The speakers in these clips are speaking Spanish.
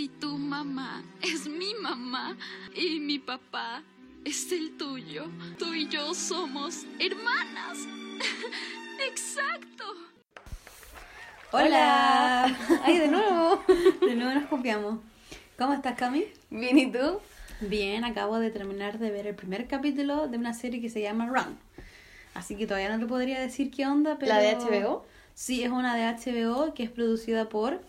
Si tu mamá es mi mamá y mi papá es el tuyo, tú y yo somos hermanas. Exacto. Hola. Ay, de nuevo. De nuevo nos copiamos. ¿Cómo estás, Cami? Bien, ¿y tú? Bien, acabo de terminar de ver el primer capítulo de una serie que se llama Run. Así que todavía no te podría decir qué onda, pero... ¿La de HBO? Sí, es una de HBO que es producida por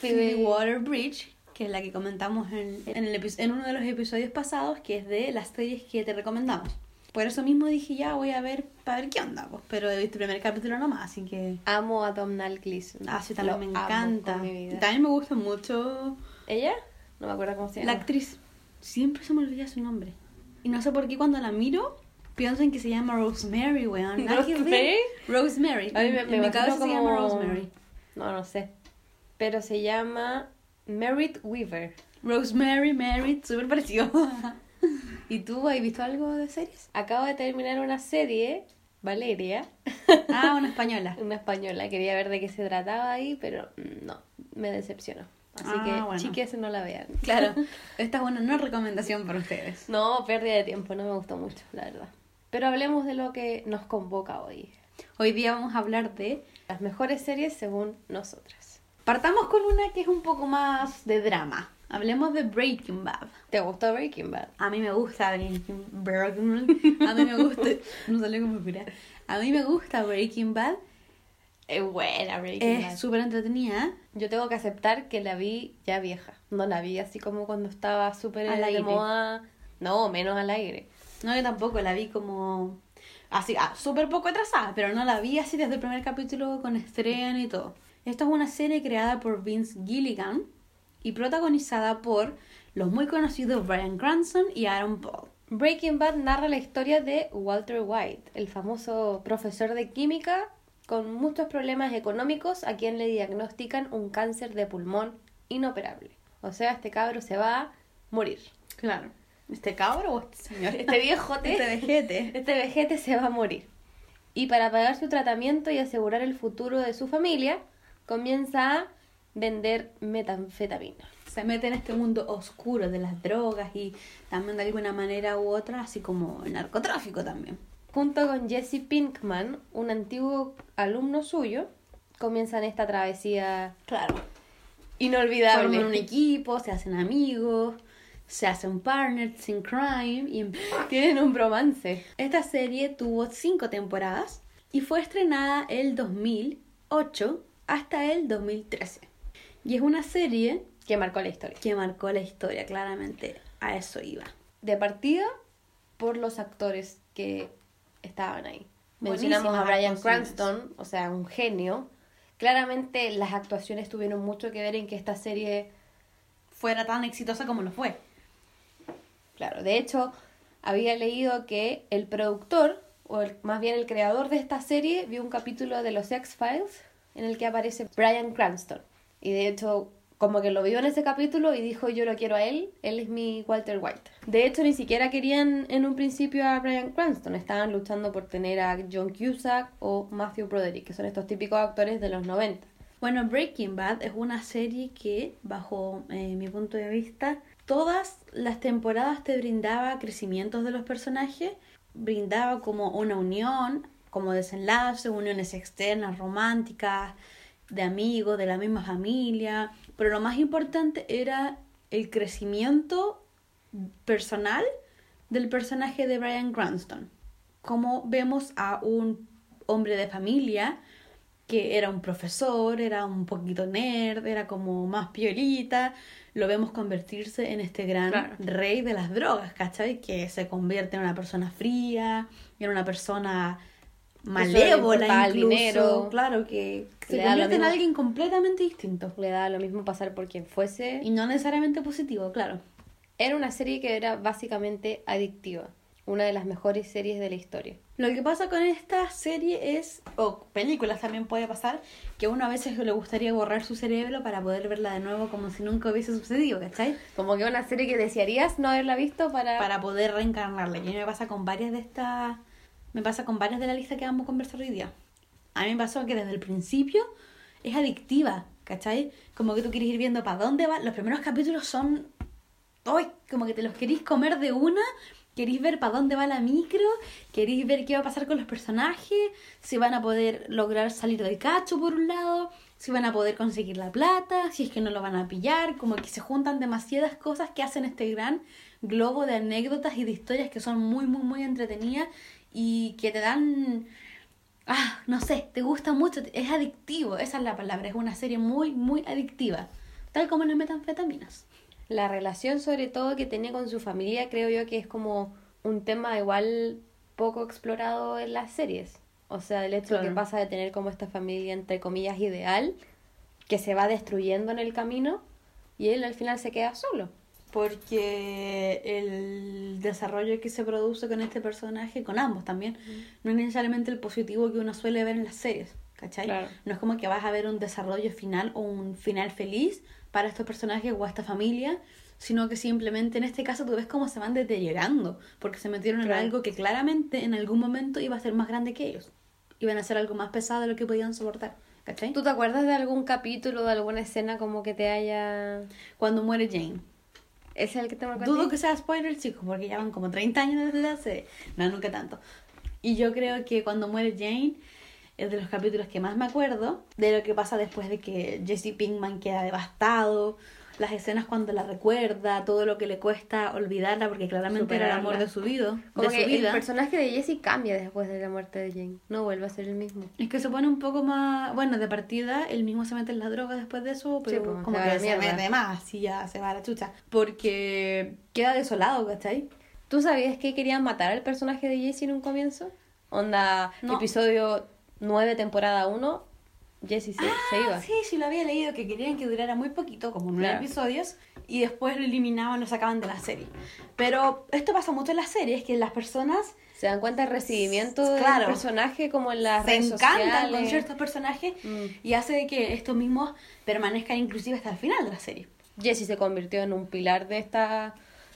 Phoebe- Water-Bridge, que es la que comentamos en, en, el en uno de los episodios pasados, que es de las series que te recomendamos. Por eso mismo dije, ya voy a ver, para ver qué onda, pues. Pero he visto el primer capítulo nomás, así que... Amo a Domhnall Gleeson. Ah, sí, también Lo me encanta. También me gusta mucho ¿Ella? No me acuerdo cómo se la llama. actriz. Siempre se me olvida su nombre. Y no sé por qué cuando la miro, pienso en que se llama Rosemary, weón. ¿Rosemary? Rosemary. A mí me, me mi imagino cabeza se llama como- Rosemary. No, no sé. Pero se llama Merritt Weaver. Rosemary, Mary, súper parecido. ¿Y tú has visto algo de series? Acabo de terminar una serie, Valeria, Ah, una española. una española. Quería ver de qué se trataba ahí, pero no, me decepcionó. Así Ah, que, bueno. chiques, no la vean. Claro, esta es una no recomendación para ustedes. No, pérdida de tiempo, no me gustó mucho, la verdad. Pero hablemos de lo que nos convoca hoy. Hoy día vamos a hablar de... Las mejores series según nosotras. Partamos con una que es un poco más de drama. Hablemos de Breaking Bad. ¿Te gustó Breaking Bad? A mí me gusta Breaking Breaking A mí me gusta. No salió como pura. A mí me gusta Breaking Bad. Es buena Breaking Bad. Es súper entretenida. Yo tengo que aceptar que la vi ya vieja. No la vi así como cuando estaba súper de aire. moda. No, menos al aire. No, yo tampoco la vi como. Así, ah, súper poco atrasada, pero no la vi así desde el primer capítulo con estreno y todo. Esta es una serie creada por Vince Gilligan y protagonizada por los muy conocidos Brian Cranston y Aaron Paul. Breaking Bad narra la historia de Walter White, el famoso profesor de química con muchos problemas económicos a quien le diagnostican un cáncer de pulmón inoperable. O sea, este cabro se va a morir. Claro. ¿Este cabro o este señor? Este viejote, Este vejete. este vejete se va a morir. Y para pagar su tratamiento y asegurar el futuro de su familia, comienza a vender metanfetamina. se mete en este mundo oscuro de las drogas y también de alguna manera u otra, así como el narcotráfico también. Junto con Jesse Pinkman, un antiguo alumno suyo, comienzan esta travesía Claro. inolvidable. Forman un equipo, se hacen amigos, se hacen partners in crime y Tienen un bromance. esta serie tuvo cinco temporadas y fue estrenada el 2008 hasta el 2013. Y es una serie Que marcó la historia. que marcó la historia, claramente. A eso iba. De partida, por los actores que estaban ahí. Mencionamos a Brian. Cranston, o sea, un genio. Claramente las actuaciones tuvieron mucho que ver en que esta serie Fuera tan exitosa como lo fue. Claro, de hecho, había leído que el productor, o el- más bien el creador de esta serie, vio un capítulo de los X-Files en el que aparece Brian Cranston. Y de hecho, como que lo vio en ese capítulo y dijo, yo lo quiero a él, él es mi Walter White. De hecho, ni siquiera querían en un principio a Brian Cranston, estaban luchando por tener a John Cusack o Matthew Broderick, que son estos típicos actores de los 90. Bueno, Breaking Bad es una serie que, bajo eh, mi punto de vista, todas las temporadas te brindaba crecimientos de los personajes, brindaba como una unión, como desenlace, uniones externas, románticas, de amigos, de la misma familia, pero lo más importante era el crecimiento personal del personaje de Brian Cranston. Como vemos a un hombre de familia que era un profesor, era un poquito nerd, era como más piolita, lo vemos convertirse en este gran Claro. rey de las drogas, ¿cachai? Que se convierte en una persona fría, en una persona malévola incluso, dinero. claro, que se convierte en alguien completamente distinto. Le da lo mismo pasar por quien fuese. Y no necesariamente positivo, claro. Era una serie que era básicamente adictiva. Una de las mejores series de la historia. Lo que pasa con esta serie es, o películas también puede pasar, que uno a veces le gustaría borrar su cerebro para poder verla de nuevo como si nunca hubiese sucedido, ¿cachai? Como que una serie que desearías no haberla visto para... Para poder reencarnarla. Y a mí me pasa con varias de estas, me pasa con varias de la lista que vamos a conversar hoy día. A mí me pasó que desde el principio es adictiva. ¿cachai? Como que tú quieres ir viendo para dónde va. Los primeros capítulos son. ¡Ay! Como que te los queréis comer de una. Queréis ver para dónde va la micro. Queréis ver qué va a pasar con los personajes. Si van a poder lograr salir del cacho, por un lado. Si van a poder conseguir la plata. Si es que no lo van a pillar. Como que se juntan demasiadas cosas que hacen este gran globo de anécdotas y de historias que son muy, muy, muy entretenidas. Y que te dan ah, no sé, te gusta mucho, es adictivo, esa es la palabra, es una serie muy, muy adictiva, tal como las metanfetaminas. La relación sobre todo que tenía con su familia creo yo que es como un tema igual poco explorado en las series. O sea, el hecho que pasa de tener como esta familia entre comillas ideal, que se va destruyendo en el camino y él al final se queda solo porque el desarrollo que se produce con este personaje, con ambos también, no es necesariamente el positivo que uno suele ver en las series, ¿cachai? No es como que vas a ver un desarrollo final o un final feliz para estos personajes o a esta familia, sino que simplemente en este caso tú ves cómo se van deteriorando, porque se metieron en algo que claramente en algún momento iba a ser más grande que ellos, iban a ser algo más pesado de lo que podían soportar. ¿Cachai? ¿Tú te acuerdas de algún capítulo, de alguna escena como que te haya... Cuando muere Jane. ¿Es el que te Dudo que sea spoiler, chicos, porque ya van como 30 años desde la. No, nunca tanto. Y yo creo que cuando muere Jane es de los capítulos que más me acuerdo de lo que pasa después de que Jesse Pinkman queda devastado, las escenas cuando la recuerda, todo lo que le cuesta olvidarla, porque claramente era el amor de su vida. Como que el personaje de Jesse cambia después de la muerte de Jane, no vuelve a ser el mismo. Es que se pone un poco más, bueno, de partida, el mismo se mete en la droga después de eso, pero pues, como que se mete más y ya se va a la chucha. Porque queda desolado, ¿cachai? ¿Tú sabías que querían matar al personaje de Jesse en un comienzo? Onda, episodio 9, temporada 1, Jessie se, ah, iba. Sí, sí, lo había leído, que querían que durara muy poquito, como nueve episodios, y después lo eliminaban, lo sacaban de la serie. Pero esto pasa mucho en las series, que las personas... Se dan cuenta del recibimiento del personaje como en las se encantan con ciertos personajes mm. y hace que estos mismos permanezcan inclusive hasta el final de la serie. Jessie se convirtió en un pilar de esta...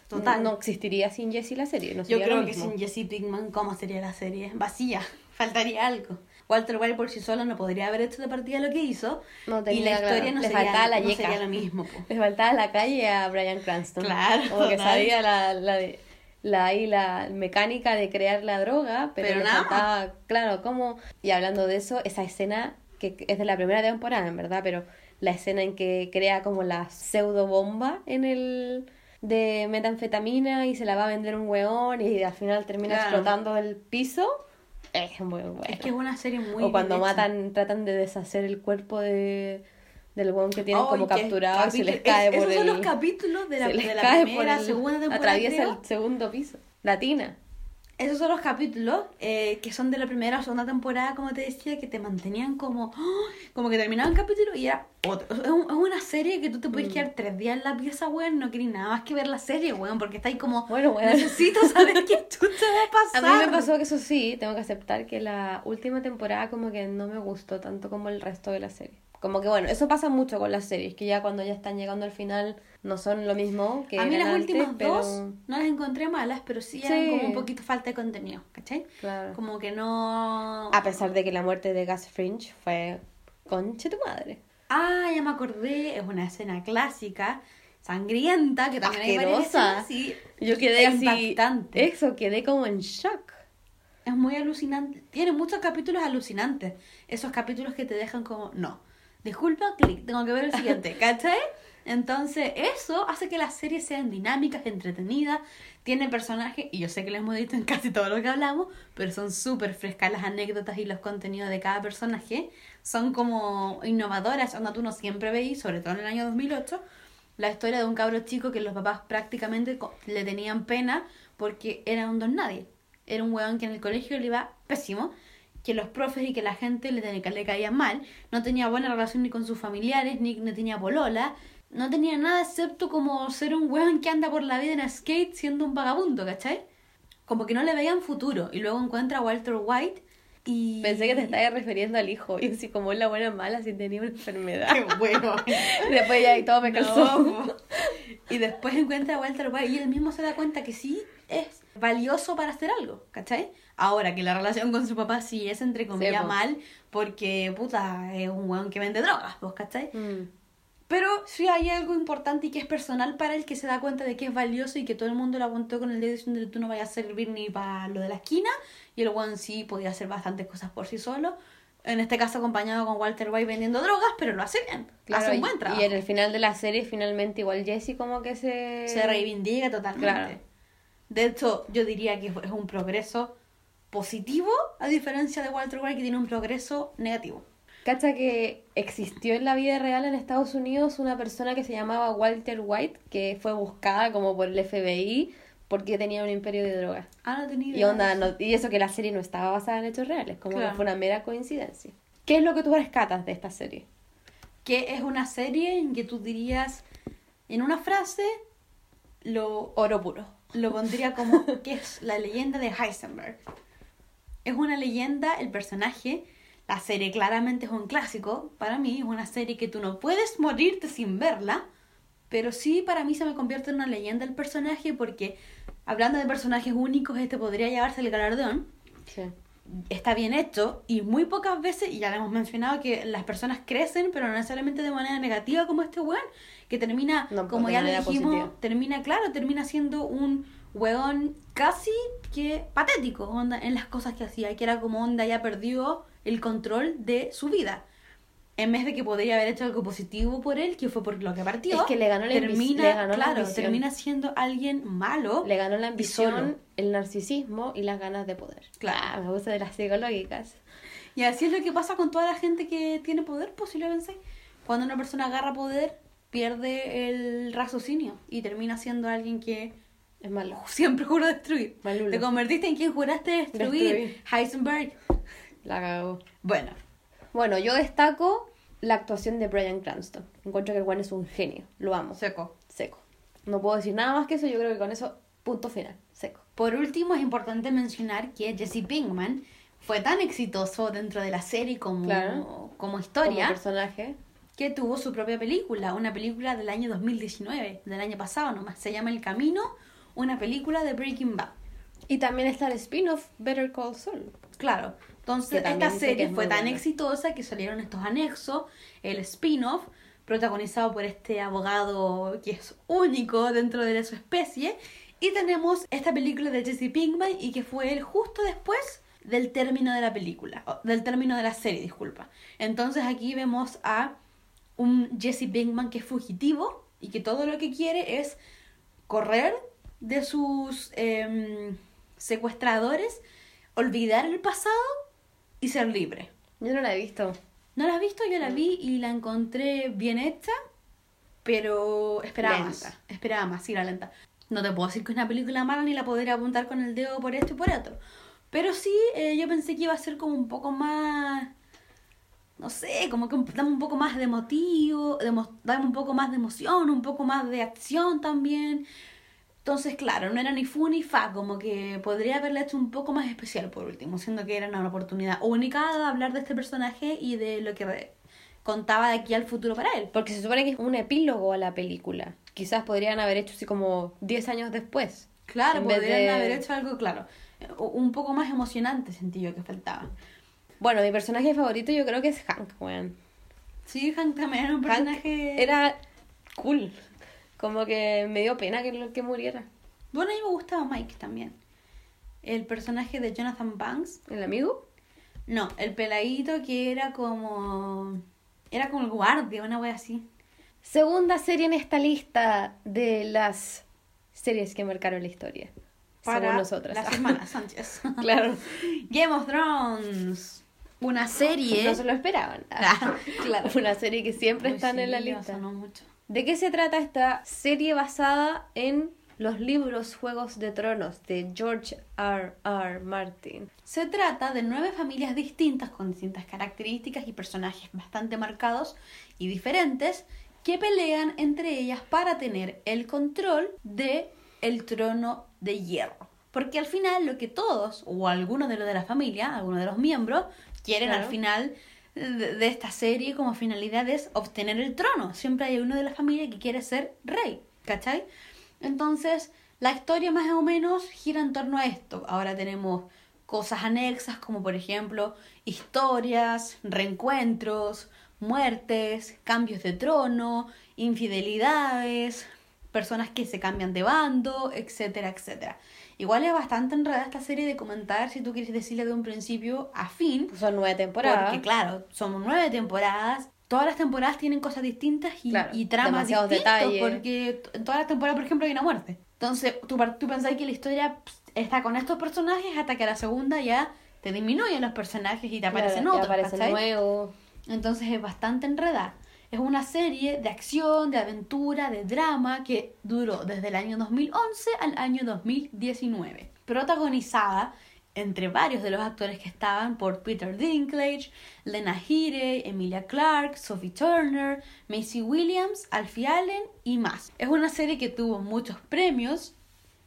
Total. No existiría sin Jessie la serie. No Yo creo que sin Jessie Pinkman, ¿cómo sería la serie? Vacía. Faltaría algo. Walter White por sí solo no podría haber hecho de partida lo que hizo. y la historia no, sería, la no sería, lo mismo. Les faltaba la calle a Brian Cranston. Claro. Como que sabía la, la, la, la mecánica de crear la droga, pero, le faltaba, claro, cómo... Y hablando de eso, esa escena que es de la primera temporada, en verdad, pero la escena en que crea como la pseudo bomba en el de metanfetamina y se la va a vender un weón y al final termina explotando el piso es muy bueno. Es que es una serie muy O cuando matan, tratan de deshacer el cuerpo de del weón que tienen como capturado y se les cae por esos el... son los capítulos de la, de la primera, segunda temporada. Atraviesa el segundo piso. Latina. Esos son los capítulos eh, que son de la primera o segunda temporada, como te decía, que te mantenían como. ¡oh! Como que terminaban capítulo y era otro. Es, una serie que tú te puedes mm. quedar tres días en la pieza, weón. No querés nada más que ver la serie, weón, porque está ahí como. Bueno, weón. Necesito saber qué tú te va a pasar. A mí me pasó que eso sí, tengo que aceptar que la última temporada, como que no me gustó tanto como el resto de la serie. Como que bueno, eso pasa mucho con las series, que ya cuando ya están llegando al final no son lo mismo que A mí las últimas dos no las encontré malas, pero sí, eran como un poquito falta de contenido, ¿cachai? Claro. Como que no... A pesar de que la muerte de Gus Fringe fue conche tu madre. Ah, ya me acordé, es una escena clásica, sangrienta, que también Asquerosa. sí. Yo quedé así... Eso, quedé como en shock. Es muy alucinante. Tiene muchos capítulos alucinantes. Esos capítulos que te dejan como, no disculpa, clic, tengo que ver el siguiente, ¿cachai? Entonces, eso hace que las series sean dinámicas, entretenidas, tienen personajes, y yo sé que les hemos dicho en casi todo lo que hablamos, pero son súper frescas las anécdotas y los contenidos de cada personaje. Son como innovadoras, onda tú no siempre veis, sobre todo en el año 2008, la historia de un cabro chico que los papás prácticamente le tenían pena porque era un don nadie. Era un weón que en el colegio le iba pésimo que los profes y que la gente le, le caía mal, no tenía buena relación ni con sus familiares, ni, no tenía polola, no tenía nada excepto como ser un weón que anda por la vida en skate siendo un vagabundo, ¿cachai? Como que no le veían futuro. Y luego encuentra a Walter White y... Pensé que te estabas refiriendo al hijo. Y así como es la buena mala si tenía una enfermedad. Qué bueno. Después ya y todo me calzó. y después encuentra a Walter White y él mismo se da cuenta que sí es valioso para hacer algo, ¿cachai? Ahora que la relación con su papá sí es entre comillas mal porque puta es un weón que vende drogas, ¿vos cachai? Mm. Pero sí hay algo importante y que es personal para él que se da cuenta de que es valioso y que todo el mundo lo apuntó con el dedo diciendo tú no vayas a servir ni para lo de la esquina y el one sí podía hacer bastantes cosas por sí solo. En este caso acompañado con Walter White vendiendo drogas, pero lo hace bien. Claro, hace un y- buen trabajo. Y en el final de la serie, finalmente, igual Jesse como que se... Se reivindica totalmente. Claro. De hecho, yo diría que es un progreso positivo a diferencia de Walter White que tiene un progreso negativo. Cacha que existió en la vida real en Estados Unidos una persona que se llamaba Walter White, que fue buscada como por el FBI porque tenía un imperio de drogas. Ah, no tenía Y, onda, no- y eso que la serie no estaba basada en hechos reales, como Claro. que fue una mera coincidencia. ¿Qué es lo que tú rescatas de esta serie? Que es una serie en que tú dirías, en una frase, lo, Oro puro. lo pondría como que es la leyenda de Heisenberg. Es una leyenda, el personaje, la serie claramente es un clásico, para mí es una serie que tú no puedes morirte sin verla, pero sí para mí se me convierte en una leyenda el personaje porque hablando de personajes únicos, este podría llevarse el galardón. Sí. Está bien hecho y muy pocas veces, y ya lo hemos mencionado, que las personas crecen, pero no necesariamente de manera negativa como este weón, que termina, No, como ya lo dijimos, positiva. termina, claro, termina siendo un weón casi que patético, onda, en las cosas que hacía, que era como onda ya perdió el control de su vida. En vez de que podría haber hecho algo positivo por él, que fue por lo que partió, Es que le ganó la termina, le ganó la claro, termina siendo alguien malo. Le ganó la ambición, el narcisismo y las ganas de poder. Claro. Ah, me gusta de las psicológicas. Y así es lo que pasa con toda la gente que tiene poder, posiblemente. Cuando una persona agarra poder, pierde el raciocinio y termina siendo alguien que Es malo. siempre juró destruir. Malulo. Te convertiste en quien juraste destruir. Destruir. Heisenberg. La cagó. Bueno, Bueno, yo destaco la actuación de Brian Cranston. Encuentro que el Juan es un genio. Lo amo. seco. Seco. No puedo decir nada más que eso. Yo creo que con eso, punto final. Seco. Por último, es importante mencionar que Jesse Pinkman fue tan exitoso dentro de la serie como, Claro. como historia Como personaje. que tuvo su propia película, una película del año 2019, del año pasado nomás. Se llama El Camino, una película de Breaking Bad. Y también está el spin-off Better Call Saul. Claro. Entonces, esta serie fue tan buena. exitosa que salieron estos anexos, el spin-off, protagonizado por este abogado que es único dentro de su especie. Y tenemos esta película de Jesse Pinkman y que fue él justo después del término de la película, del término de la serie, disculpa. Entonces aquí vemos a un Jesse Pinkman que es fugitivo y que todo lo que quiere es correr de sus em, secuestradores, olvidar el pasado y ser libre. Yo no la he visto. ¿No la has visto? Yo la vi y la encontré bien hecha, pero esperaba Lenta. más. Esperaba más, sí, la lenta. No te puedo decir que es una película mala ni la podría apuntar con el dedo por esto y por otro. Pero sí, eh, yo pensé que iba a ser como un poco más. No sé, como que dame un poco más de motivo, de dame un poco más de emoción, un poco más de acción también. Entonces, claro, no era ni fu ni fa, como que podría haberla hecho un poco más especial por último, siendo que era una oportunidad única de hablar de este personaje y de lo que contaba de aquí al futuro para él. Porque se supone que es un epílogo a la película. Quizás podrían haber hecho así como 10 años después. Claro, podrían de- haber hecho algo, claro, un poco más emocionante sentí yo que faltaba. Bueno, mi personaje favorito yo creo que es Hank, weón. Sí, Hank también era un Hank personaje... era cool. Como que me dio pena que, que muriera. Bueno, a mí me gustaba Mike también. El personaje de Jonathan Banks. ¿El amigo? No, el peladito que era como... Era como el guardia, una wea así. Segunda serie en esta lista de las series que marcaron la historia. según nosotras. las hermanas Sánchez. claro. Game of Thrones. Una serie... No se lo esperaban. Claro. Una serie que siempre Uy, están sí, en la lista. sonó mucho. ¿De qué se trata esta serie basada en los libros Juegos de Tronos de George R. R. Martin? Se trata de nueve familias distintas con distintas características y personajes bastante marcados y diferentes que pelean entre ellas para tener el control de el trono de hierro. Porque al final lo que todos o algunos de los de la familia, algunos de los miembros quieren Claro. al final de, esta serie como finalidad es obtener el trono. Siempre hay uno de la familia que quiere ser rey. ¿cachai? Entonces, la historia más o menos gira en torno a esto. Ahora tenemos cosas anexas como por ejemplo historias, reencuentros, muertes, cambios de trono, infidelidades, personas que se cambian de bando, etcétera, etcétera. Igual es bastante enredada esta serie de comentar si tú quieres decirle de un principio a fin. Son nueve temporadas. Porque claro, son nueve temporadas. Todas las temporadas tienen cosas distintas y, Claro, y tramas detalles. Porque en todas las temporadas, por ejemplo, hay una muerte. Entonces, tú, tú pensás que la historia está con estos personajes hasta que a la segunda ya te disminuyen los personajes y te aparecen Claro, otros. aparecen ¿cachai? nuevos. Entonces es bastante enredada. Es una serie de acción, de aventura, de drama que duró desde el año 2011 al año 2019. Protagonizada entre varios de los actores que estaban por Peter Dinklage, Lena Headey, Emilia Clarke, Sophie Turner, Macy Williams, Alfie Allen y más. Es una serie que tuvo muchos premios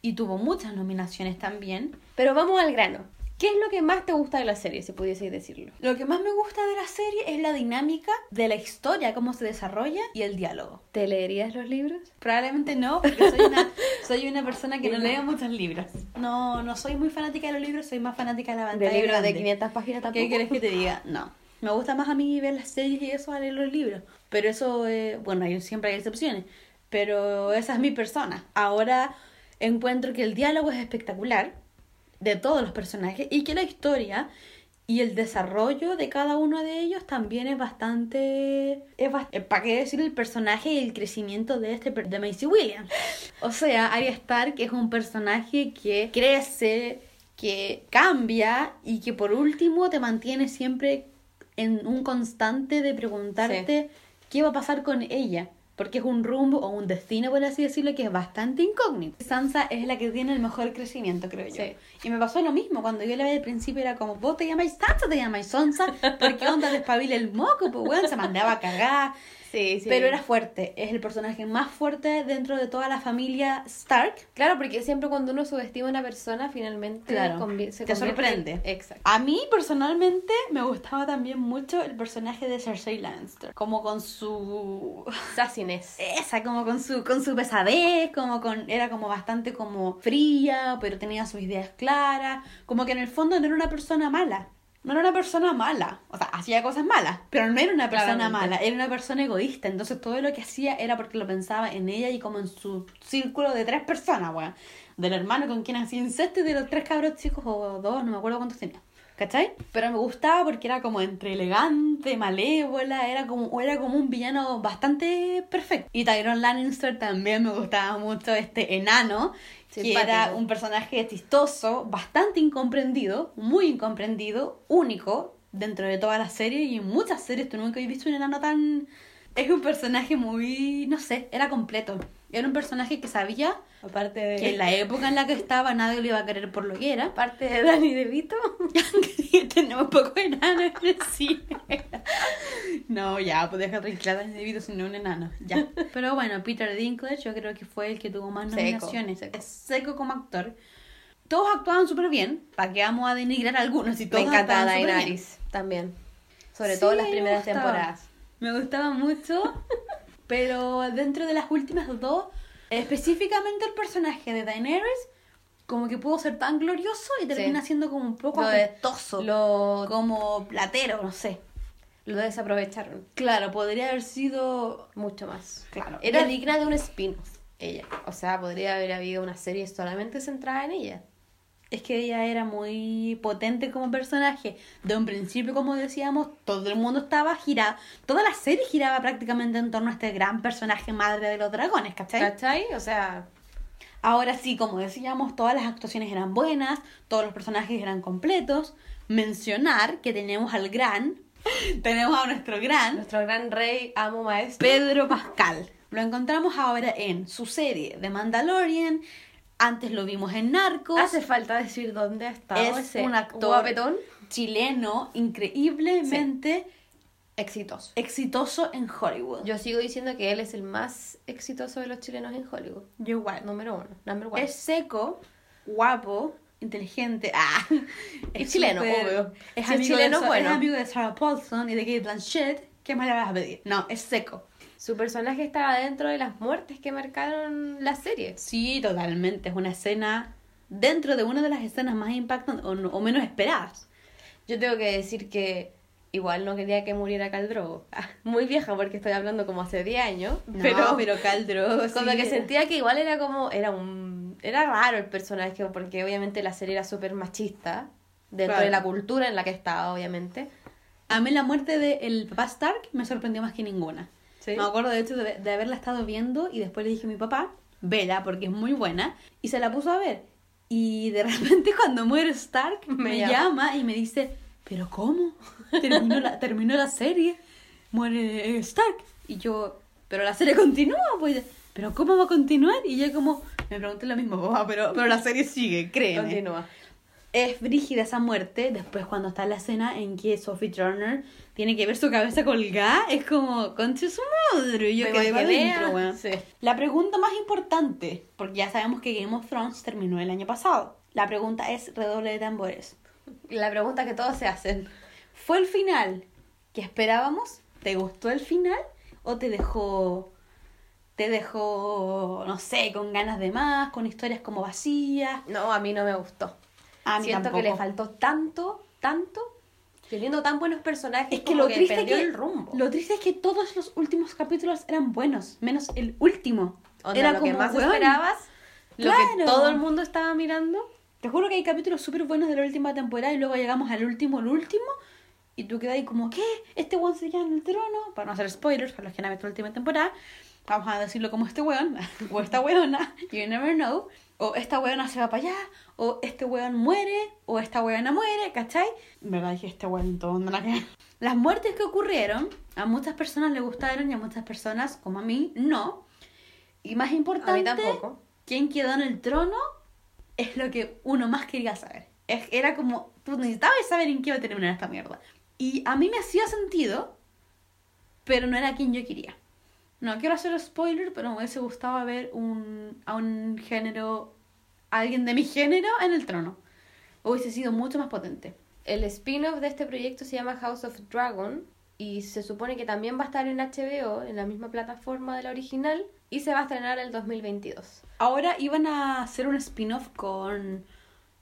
y tuvo muchas nominaciones también. Pero vamos al grano. ¿Qué es lo que más te gusta de la serie, si pudieseis decirlo? Lo que más me gusta de la serie es la dinámica de la historia, cómo se desarrolla y el diálogo. ¿Te leerías los libros? Probablemente no, porque soy una, soy una persona que no lee muchos libros. No, no soy muy fanática de los libros, soy más fanática de la pantalla ¿De libros de grande. 500 páginas tampoco? ¿Qué quieres que te diga? No. Me gusta más a mí ver las series y eso a leer los libros. Pero eso, eh, bueno, siempre hay excepciones. Pero esa es mi persona. Ahora encuentro que el diálogo es espectacular de todos los personajes y que la historia y el desarrollo de cada uno de ellos también es bastante... Es ¿Para qué decir el personaje y el crecimiento de este de Macy Williams? O sea, Arya Stark es un personaje que crece, que cambia y que por último te mantiene siempre en un constante de preguntarte qué va a pasar con ella. Porque es un rumbo o un destino, por así decirlo, que es bastante incógnito. Sansa es la que tiene el mejor crecimiento, creo yo. Sí. Y me pasó lo mismo, cuando yo la vi al principio era como, vos te llamáis Sansa, te llamáis Sansa, porque onda despabila el moco, pues bueno, se mandaba a cagar. Sí, sí. Pero era fuerte, es el personaje más fuerte dentro de toda la familia Stark. Claro, porque siempre cuando uno subestima a una persona, finalmente Claro, se te sorprende. Exacto. A mí personalmente me gustaba también mucho el personaje de Cersei Lannister, como con su Sassiness. esa como con su con su pesadez, como con era como bastante como fría, pero tenía sus ideas claras, como que en el fondo no era una persona mala. No era una persona mala, o sea, hacía cosas malas, pero no era una persona Claramente. mala, era una persona egoísta, entonces todo lo que hacía era porque lo pensaba en ella y como en su círculo de tres personas, weón. Del hermano con quien hacía incesto y de los tres cabros chicos, o dos, no me acuerdo cuántos tenía. ¿Cachai? Pero me gustaba porque era como entre elegante, malévola, era como, era como un villano bastante perfecto. Y Tyrone Lannister también me gustaba mucho, este enano, que era un personaje chistoso, bastante incomprendido, muy incomprendido, único dentro de toda la serie y en muchas series tú nunca has visto un enano tan... Es un personaje muy, no sé, era completo. Era un personaje que sabía Aparte de... que en la época en la que estaba nadie lo iba a querer por lo que era. Aparte de Danny DeVito. Tenemos poco enano en el cine. No, ya, pues deja tranquila Danny DeVito sino un enano. Ya. Pero bueno, Peter Dinklage yo creo que fue el que tuvo más nominaciones. seco. Es seco como actor. Todos actuaban súper bien. ¿Para qué vamos a denigrar a algunos? Si Me todos encanta súper bien. Daenerys también. Sobre Sí, todo las me primeras temporadas. Me gustaba mucho, pero dentro de las últimas dos, específicamente el personaje de Daenerys, como que pudo ser tan glorioso y termina Sí. siendo como un poco Lo de- apestoso, Lo, como platero, no sé. lo desaprovecharon Claro, podría haber sido... mucho más. Claro, era digna de un spin-off, ella. O sea, podría haber habido una serie solamente centrada en ella. Es que ella era muy potente como personaje. De un principio, como decíamos, todo el mundo estaba girado. Toda la serie giraba prácticamente en torno a este gran personaje madre de los dragones, ¿cachai? ¿Cachai? O sea, Ahora sí, como decíamos, todas las actuaciones eran buenas, todos los personajes eran completos. Mencionar que tenemos al gran, tenemos a nuestro gran nuestro gran rey, amo maestro. Pedro Pascal. Lo encontramos ahora en su serie de Mandalorian. Antes lo vimos en Narcos. Hace falta decir dónde ha estado es ese un actor guapetón chileno increíblemente exitoso. exitoso en Hollywood. Yo sigo diciendo que él es el más exitoso de los chilenos en Hollywood. Yo igual. Número uno. Number one. Es seco, guapo, inteligente. Ah, Y chileno, súper- obvio. Es Si es amigo chileno, de, bueno. es amigo de Sarah Paulson y de Kate Blanchett. ¿Qué más le vas a pedir? No, es seco. Su personaje estaba dentro de las muertes que marcaron la serie. Sí, totalmente. Es una escena dentro de una de las escenas más impactantes o, no- o menos esperadas. Yo tengo que decir que igual no quería que muriera Caldrogo. Ah, Muy vieja porque estoy hablando como hace 10 años. pero, pero Caldro, Como sí, que era- sentía que igual era como, era un, era raro el personaje, porque obviamente la serie era súper machista, dentro Claro. de la cultura en la que estaba, obviamente. A mí la muerte del papá Stark me sorprendió más que ninguna. Sí. Me acuerdo de hecho de, de haberla estado viendo y después le dije a mi papá, vela porque es muy buena, y se la puso a ver. Y de repente cuando muere Stark me, Me llama. llama. y me dice, ¿pero cómo? Terminó la, terminó la serie, muere Stark. Y yo, pero la serie continúa, pues, ¿pero cómo va a continuar? Y yo como, me pregunté lo mismo, papá, pero, pero la serie sigue, créeme. Continúa. Es brígida esa muerte. Después, cuando está la escena en que Sophie Turner tiene que ver su cabeza colgada, es como, concha su madre. Y Yo quedé pa' imaginé, dentro, weón. sí. La pregunta más importante, porque ya sabemos que Game of Thrones terminó el año pasado. La pregunta es: redoble de tambores. La pregunta que todos se hacen. ¿Fue el final que esperábamos? ¿Te gustó el final? ¿O te dejó. te dejó. no sé, con ganas de más, con historias como vacías? No, a mí no me gustó. A mí Siento que tampoco. le faltó tanto, tanto, teniendo tan buenos personajes Es que como lo triste perdió es que el rumbo. lo triste es que todos los últimos capítulos eran buenos, menos el último. Onda, Era lo como que más weón, esperabas, lo que Claro. todo el mundo estaba mirando. Te juro que hay capítulos súper buenos de la última temporada y luego llegamos al último, el último, y tú quedas ahí como, ¿qué? ¿Este weón se queda en el trono? Para no hacer spoilers para los que han visto la última temporada, vamos a decirlo como este weón, o esta weona, you never know, o esta weona se va para allá, o este weón muere, o esta weona muere, ¿cachai? En verdad dije este weón todo, la que... Las muertes que ocurrieron, a muchas personas le gustaron y a muchas personas, como a mí, no. Y más importante, A mí tampoco. quién quedó en el trono es lo que uno más quería saber. Era como, tú necesitabas saber en qué iba a terminar esta mierda. Y a mí me hacía sentido, pero no era quien yo quería. No quiero hacer spoiler, pero me hubiese gustado ver un, a un género, a alguien de mi género en el trono. Hubiese sido mucho más potente. El spin-off de este proyecto se llama House of Dragon y se supone que también va a estar en HBO, en la misma plataforma de la original, y se va a estrenar el 2022. Ahora iban a hacer un spin-off con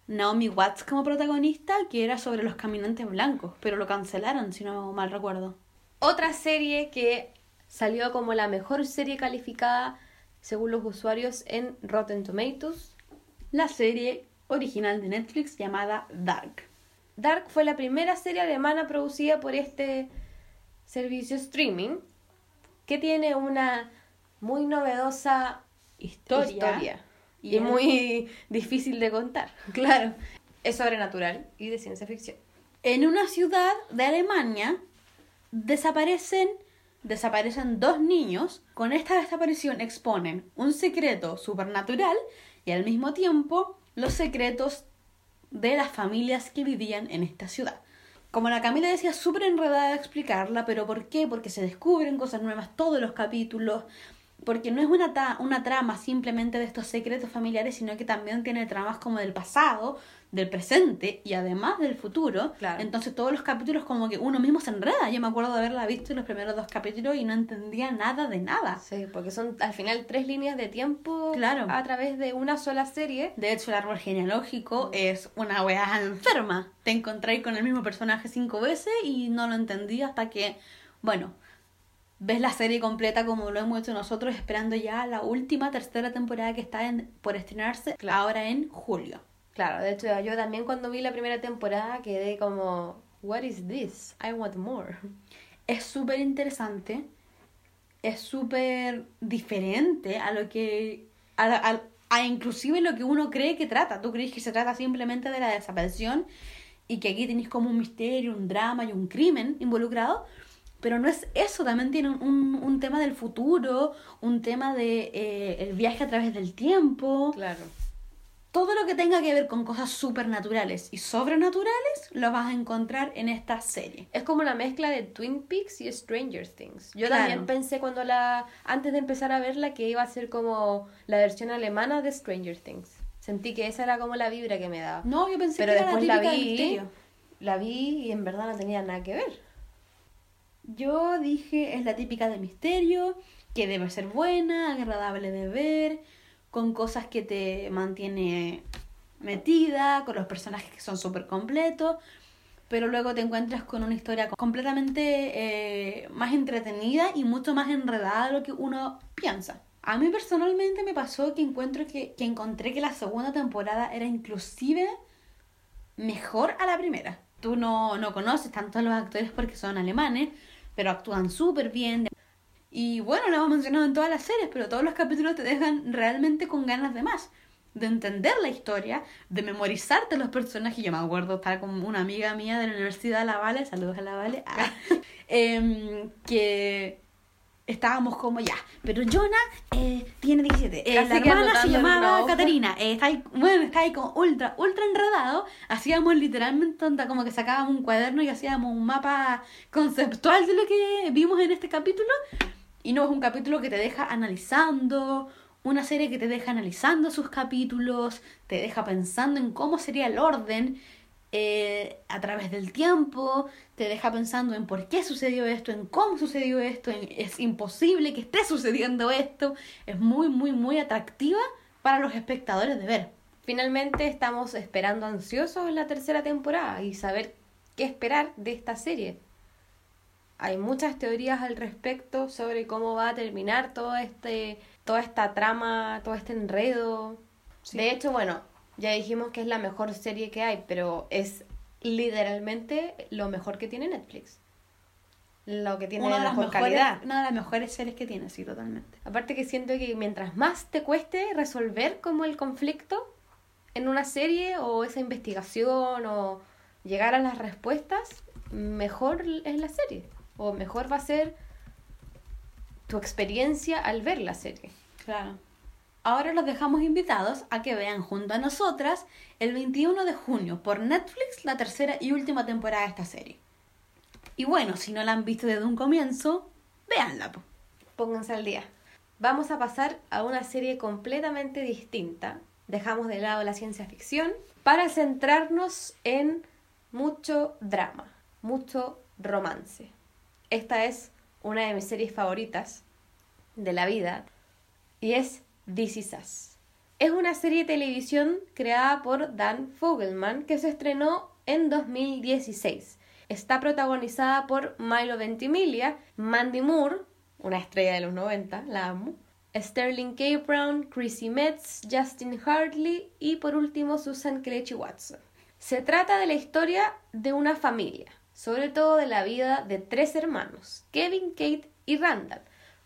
Naomi Watts como protagonista, que era sobre los caminantes blancos, pero lo cancelaron, si no mal recuerdo. Otra serie que salió como la mejor serie calificada según los usuarios en Rotten Tomatoes. La serie original de Netflix llamada Dark. Dark fue la primera serie alemana producida por este servicio streaming que tiene una muy novedosa Historia. y, Y muy difícil de contar. Claro. Es sobrenatural y de ciencia ficción. En una ciudad de Alemania desaparecen, desaparecen dos niños. Con esta desaparición exponen un secreto supernatural y al mismo tiempo los secretos de las familias que vivían en esta ciudad. Como la Camila decía, súper enredada de explicarla, pero ¿por qué? Porque se descubren cosas nuevas todos los capítulos, porque no es una, ta- una trama simplemente de estos secretos familiares, sino que también tiene tramas como del pasado, del presente y además del futuro. Claro. Entonces todos los capítulos como que uno mismo se enreda. Yo me acuerdo de haberla visto en los primeros dos capítulos y no entendía nada de nada. Sí, porque son al final tres líneas de tiempo Claro. a través de una sola serie. De hecho, el árbol genealógico es una weá enferma. Te encontráis con el mismo personaje cinco veces y no lo entendí hasta que, bueno, ves la serie completa como lo hemos hecho nosotros, esperando ya la última tercera temporada que está en, por estrenarse Claro. ahora en julio. Claro, de hecho yo también cuando vi la primera temporada quedé como, what is this? I want more. Es súper interesante, es súper diferente a lo que, a, a- a inclusive lo que uno cree que trata. Tú crees que se trata simplemente de la desaparición y que aquí tenéis como un misterio, un drama y un crimen involucrado, pero no es eso, también tiene un, un- un tema del futuro, un tema de eh, el viaje a través del tiempo. Claro. Todo lo que tenga que ver con cosas supernaturales y sobrenaturales lo vas a encontrar en esta serie. Es como una mezcla de Twin Peaks y Stranger Things. Yo Claro. también pensé cuando la antes de empezar a verla que iba a ser como la versión alemana de Stranger Things. Sentí que esa era como la vibra que me daba. No, yo pensé Pero que era después la de vi, misterio. la vi y en verdad no tenía nada que ver. Yo dije, es la típica de misterio, que debe ser buena, agradable de ver, con cosas que te mantiene metida, con los personajes que son súper completos, pero luego te encuentras con una historia completamente eh, más entretenida y mucho más enredada de lo que uno piensa. A mí personalmente me pasó que encuentro que, que encontré que la segunda temporada era inclusive mejor a la primera. Tú no, no conoces tanto a los actores porque son alemanes, pero actúan súper bien. Y bueno, lo hemos mencionado en todas las series, pero todos los capítulos te dejan realmente con ganas de más. De entender la historia, de memorizarte los personajes. Yo me acuerdo estar con una amiga mía de la Universidad de La Vale, saludos a La Vale, ah, em, que estábamos como ya, pero Jonah eh, tiene 17. Eh, la hermana se llamaba no. Caterina. Eh, está ahí, bueno, está ahí como ultra, ultra enredado. Hacíamos literalmente onda, como que sacábamos un cuaderno y hacíamos un mapa conceptual de lo que vimos en este capítulo. Y no es un capítulo que te deja analizando, una serie que te deja analizando sus capítulos, te deja pensando en cómo sería el orden eh, a través del tiempo, te deja pensando en por qué sucedió esto, en cómo sucedió esto, en- es imposible que esté sucediendo esto. Es muy, muy, muy atractiva para los espectadores de ver. Finalmente estamos esperando ansiosos la tercera temporada y saber qué esperar de esta serie. Hay muchas teorías al respecto sobre cómo va a terminar todo este, toda esta trama, todo este enredo. Sí. De hecho, bueno, ya dijimos que es la mejor serie que hay, pero es literalmente lo mejor que tiene Netflix. Lo que tiene una, de mejor mejores, calidad. una de las mejores series que tiene, sí, totalmente. Aparte que siento que mientras más te cueste resolver como el conflicto en una serie o esa investigación o llegar a las respuestas, mejor es la serie. O mejor va a ser tu experiencia al ver la serie. Claro. Ahora los dejamos invitados a que vean junto a nosotras el 21 de junio por Netflix la tercera y última temporada de esta serie. Y bueno, si no la han visto desde un comienzo, véanla. Pónganse al día. Vamos a pasar a una serie completamente distinta. Dejamos de lado la ciencia ficción para centrarnos en mucho drama, mucho romance. Esta es una de mis series favoritas de la vida y es This Is. Es una serie de televisión creada por Dan Fogelman que se estrenó en 2016. Está protagonizada por Milo Ventimiglia, Mandy Moore, una estrella de los 90, la amo, Sterling K. Brown, Chrissy Metz, Justin Hartley y por último Susan Kelechi Watson. Se trata de la historia de una familia, sobre todo de la vida de tres hermanos, Kevin, Kate y Randall,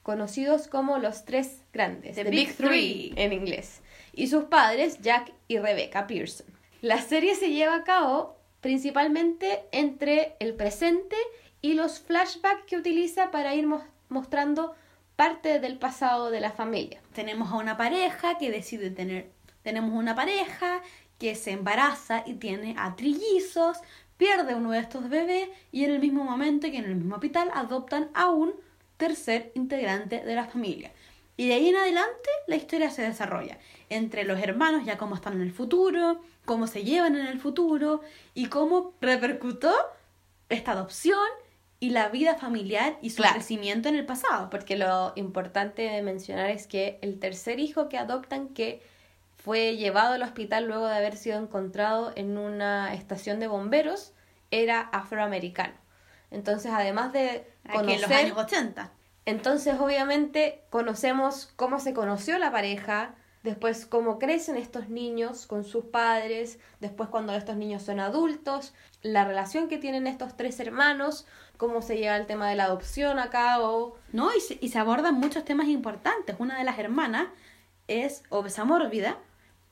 conocidos como los tres grandes, The The Big Big Three en inglés, y sus padres Jack y Rebecca Pearson. La serie se lleva a cabo principalmente entre el presente y los flashbacks que utiliza para ir mos- mostrando parte del pasado de la familia. Tenemos a una pareja que decide tener. Tenemos una pareja que se embaraza y tiene a trillizos, pierde uno de estos bebés y en el mismo momento que en el mismo hospital adoptan a un tercer integrante de la familia. Y de ahí en adelante la historia se desarrolla entre los hermanos, ya cómo están en el futuro, cómo se llevan en el futuro y cómo repercutó esta adopción y la vida familiar y su Claro. crecimiento en el pasado. Porque lo importante de mencionar es que el tercer hijo que adoptan, que fue llevado al hospital luego de haber sido encontrado en una estación de bomberos, era afroamericano. Entonces, además de Aquí en los conocer años 80. Entonces, obviamente, conocemos cómo se conoció la pareja, después cómo crecen estos niños con sus padres, después cuando estos niños son adultos, la relación que tienen estos tres hermanos, cómo se lleva el tema de la adopción a cabo. ¿no? Y se, y se abordan muchos temas importantes. Una de las hermanas es obesa mórbida,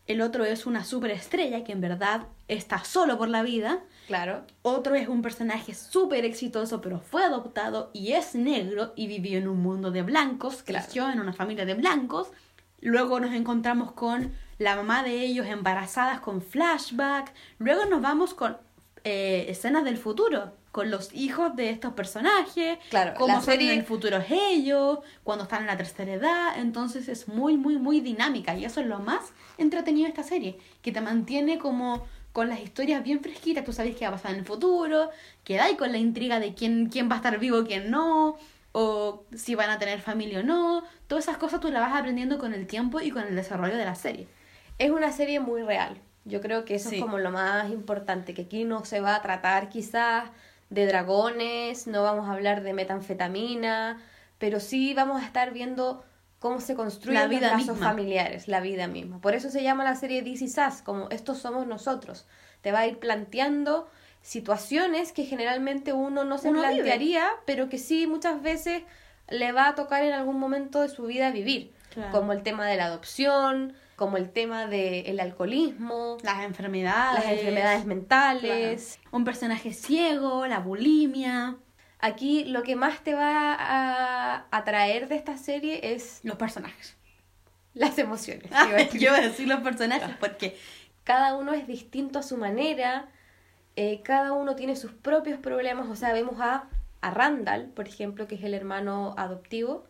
el otro es una superestrella que en verdad está solo por la vida, Claro. otro es un personaje súper exitoso pero fue adoptado y es negro y vivió en un mundo de blancos, Claro. creció en una familia de blancos. Luego nos encontramos con la mamá de ellos embarazadas con flashback. Luego nos vamos con eh, escenas del futuro, con los hijos de estos personajes, Claro, cómo la son serie- en el futuro ellos, cuando están en la tercera edad. Entonces es muy, muy, muy dinámica y eso es lo más entretenido de esta serie, que te mantiene como con las historias bien fresquitas, tú sabes qué va a pasar en el futuro, quedáis con la intriga de quién, quién va a estar vivo, quién no, o si van a tener familia o no, todas esas cosas tú las vas aprendiendo con el tiempo y con el desarrollo de la serie. Es una serie muy real. Yo creo que eso Sí. es como lo más importante, que aquí no se va a tratar quizás de dragones, no vamos a hablar de metanfetamina, pero sí vamos a estar viendo cómo se construyen La vida los lazos misma. familiares, la vida misma. Por eso se llama la serie This Is Us, como estos somos nosotros. Te va a ir planteando situaciones que generalmente uno no se Uno vive. plantearía, pero que sí muchas veces le va a tocar en algún momento de su vida vivir, Claro. como el tema de la adopción, como el tema del alcoholismo, Las enfermedades. las enfermedades mentales. Claro. Un personaje ciego, la bulimia, Aquí lo que más te va a atraer de esta serie es los personajes. las emociones. Ah, yo iba a decir los personajes porque Cada uno es distinto a su manera, eh, cada uno tiene sus propios problemas. O sea, vemos a, a Randall, por ejemplo, que es el hermano adoptivo,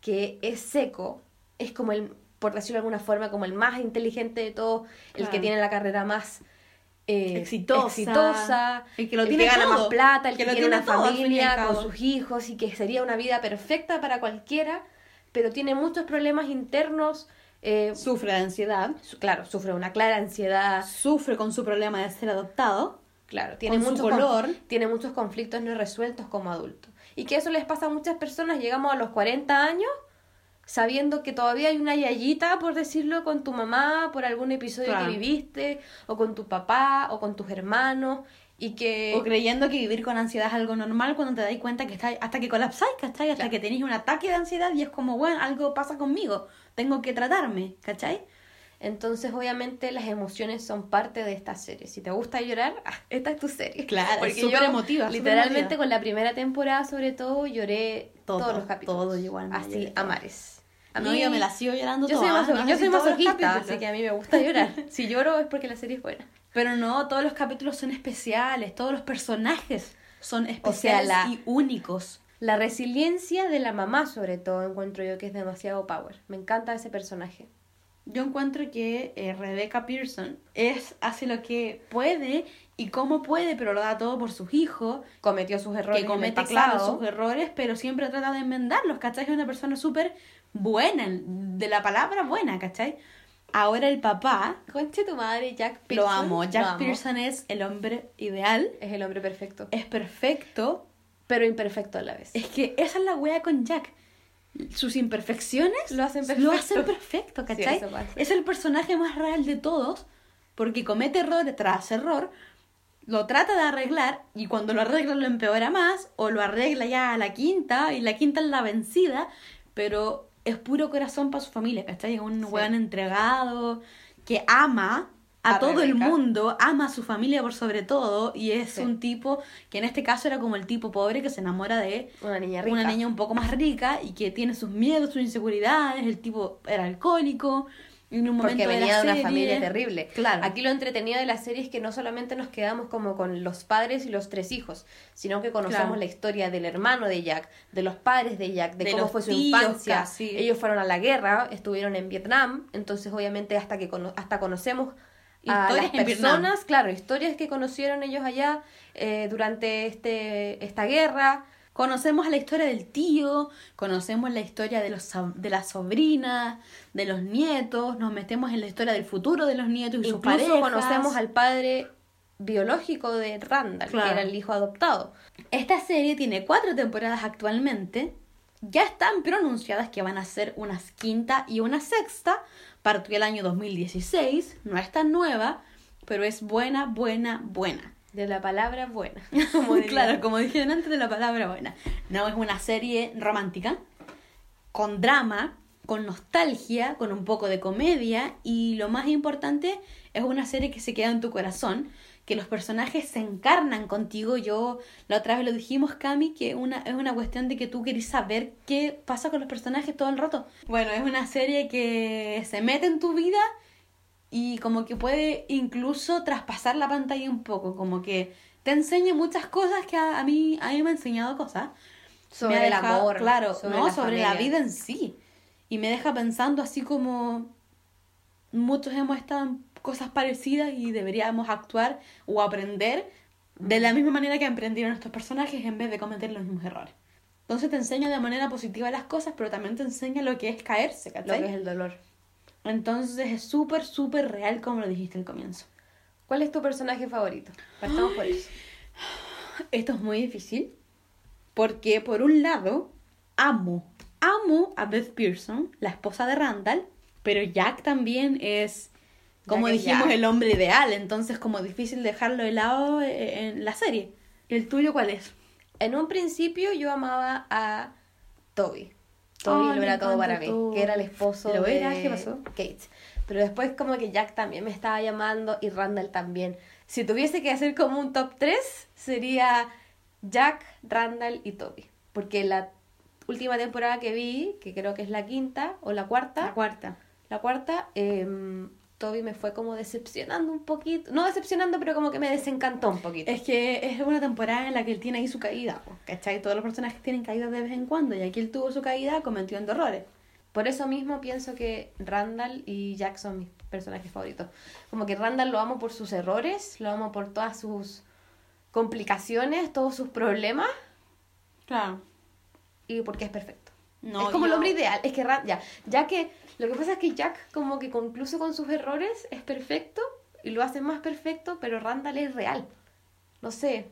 que es seco, es como el, por decirlo de alguna forma, como el más inteligente de todos, el que tiene la carrera más eh, Exitosa, exitosa, el que lo el tiene que gana todo, más plata, el que, tiene una todo, familia con sus hijos y que sería una vida perfecta para cualquiera, pero tiene muchos problemas internos. eh, sufre de ansiedad, su- claro, sufre una clara ansiedad, sufre con su problema de ser adoptado, claro, tiene con- color. tiene muchos conflictos no resueltos como adulto. Y que eso les pasa a muchas personas, llegamos a los 40 años sabiendo que todavía hay una yayita, por decirlo, con tu mamá, por algún episodio Claro. que viviste, o con tu papá, o con tus hermanos, y que... o creyendo que vivir con ansiedad es algo normal cuando te das cuenta que está hasta que colapsáis, ¿cachai? Hasta Claro. que tenéis un ataque de ansiedad y es como, bueno, algo pasa conmigo, tengo que tratarme, ¿cachai? Entonces, obviamente, las emociones son parte de esta serie. Si te gusta llorar, ah, esta es tu serie. Claro, es Porque súper emotiva, Literalmente, emotiva. con la primera temporada, sobre todo, lloré Todo, todos los capítulos. todo igual, Así, lloré a. A no, mí- yo me la sigo llorando Yo soy, no sé yo soy masoquista, así que a mí me gusta llorar. si lloro es porque la serie es buena. Pero no, todos los capítulos son especiales, todos los personajes son sea, especiales la- y únicos. La resiliencia de la mamá, sobre todo, encuentro yo que es demasiado power. Me encanta ese personaje. Yo encuentro que eh, Rebecca Pearson es, hace lo que puede y cómo puede, pero lo da todo por sus hijos, Cometió sus errores. que comete, claro, sus errores, pero siempre trata de enmendarlos, ¿cachai? Es una persona súper buena, de la palabra buena, ¿cachai? Ahora el papá, Conche tu madre, Jack lo Pearson. amo, Jack Lo amo. Pearson es el hombre ideal, Es el hombre perfecto. es perfecto, Pero imperfecto a la vez. es que esa es la wea con Jack. Sus imperfecciones Lo hacen Lo perfecto. hacen perfecto, Sí, ¿cachai? pasa. es el personaje más real de todos, porque comete error tras error, lo trata de arreglar y cuando lo arregla lo empeora más, o lo arregla ya a la quinta y la quinta es la vencida, pero es puro corazón para su familia, ¿cachai? Es un Sí. weón entregado que ama a, A todo el mundo, ama a su familia por sobre todo y es Sí. un tipo que en este caso era como el tipo pobre que se enamora de Una niña rica. una niña un poco más rica y que tiene sus miedos, sus inseguridades, el tipo era alcohólico, en un momento Porque venía de una serie- familia terrible. Claro. Aquí lo entretenido de la serie es que no solamente nos quedamos como con los padres y los tres hijos, sino que conocemos Claro. la historia del hermano de Jack, de los padres de Jack, de, De cómo fue su infancia. casi. Ellos fueron a la guerra, estuvieron en Vietnam, entonces obviamente hasta que cono- hasta conocemos a Historias las Vietnam. personas, claro, historias que conocieron ellos allá eh, durante este esta guerra. Conocemos la historia del tío, conocemos la historia de, los, de las sobrinas, de los nietos, nos metemos en la historia del futuro de los nietos y sus Incluso parejas. conocemos al padre biológico de Randall, Claro. que era el hijo adoptado. Esta serie tiene cuatro temporadas actualmente. Ya están pronunciadas que van a ser una quinta y una sexta. Partió el año 2016. No es tan nueva, pero es buena, buena, buena. De la palabra buena. como claro, como dije antes de la palabra buena. No es una serie romántica, con drama, con nostalgia, con un poco de comedia y lo más importante es una serie que se queda en tu corazón, que los personajes se encarnan contigo. Yo la otra vez lo dijimos, Cami, que una, es una cuestión de que tú querés saber qué pasa con los personajes todo el rato. Bueno, es una serie que se mete en tu vida y como que puede incluso traspasar la pantalla un poco, como que te enseña muchas cosas que a, a mí a mí me ha enseñado cosas. Sobre Me ha el dejado- amor, claro, sobre no, la sobre la vida en sí. Y me deja pensando así como muchos hemos estado en cosas parecidas y deberíamos actuar o aprender de la misma manera que aprendieron estos personajes en vez de cometer los mismos errores. Entonces te enseña de manera positiva las cosas, pero también te enseña lo que es caerse, Lo ¿cachai? que es el dolor. Entonces es súper, súper real como lo dijiste al comienzo. ¿Cuál es tu personaje favorito? Partamos por eso. Esto es muy difícil porque por un lado amo, amo a Beth Pearson, la esposa de Randall, pero Jack también es, como Jack dijimos, Jack. el hombre ideal, entonces como difícil dejarlo de lado eh, en la serie. ¿El tuyo cuál es? En un principio yo amaba a Toby. Toby lo era todo para mí, que era el esposo ¿Lo de era? ¿Qué pasó? Kate. Pero después como que Jack también me estaba llamando y Randall también. Si tuviese que hacer como un top 3, sería Jack, Randall y Toby. Porque la última temporada que vi, que creo que es la quinta o la cuarta, La cuarta. la cuarta, em, Toby me fue como decepcionando un poquito. No decepcionando, pero como que me desencantó un poquito. Es que es una temporada en la que él tiene ahí su caída, ¿cachai? Todos los personajes tienen caídas de vez en cuando y aquí él tuvo su caída cometiendo errores. Por eso mismo pienso que Randall y Jack son mis personajes favoritos. Como que Randall lo amo por sus errores, lo amo por todas sus complicaciones, todos sus problemas Claro. y porque es perfecto. No, es como el yo- hombre ideal. Es que ya, ya que lo que pasa es que Jack como que con- incluso con sus errores es perfecto y lo hace más perfecto, pero Randall es real. No sé.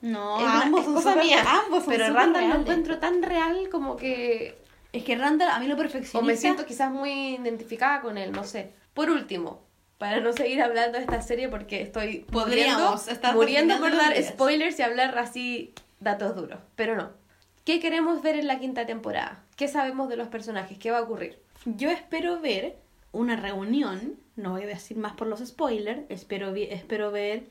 No, es una- ambos es son cosa súper- mía. ambos son pero Randall lo encuentro tan real como que Es que Randall a mí lo perfeccionista... O me siento quizás muy identificada con él, no sé. Por último, para no seguir hablando de esta serie porque estoy Podríamos muriendo, estar muriendo por dar spoilers y hablar así datos duros, pero no. ¿Qué queremos ver en la quinta temporada? ¿Qué sabemos de los personajes? ¿Qué va a ocurrir? Yo espero ver una reunión, no voy a decir más por los spoilers, espero, espero ver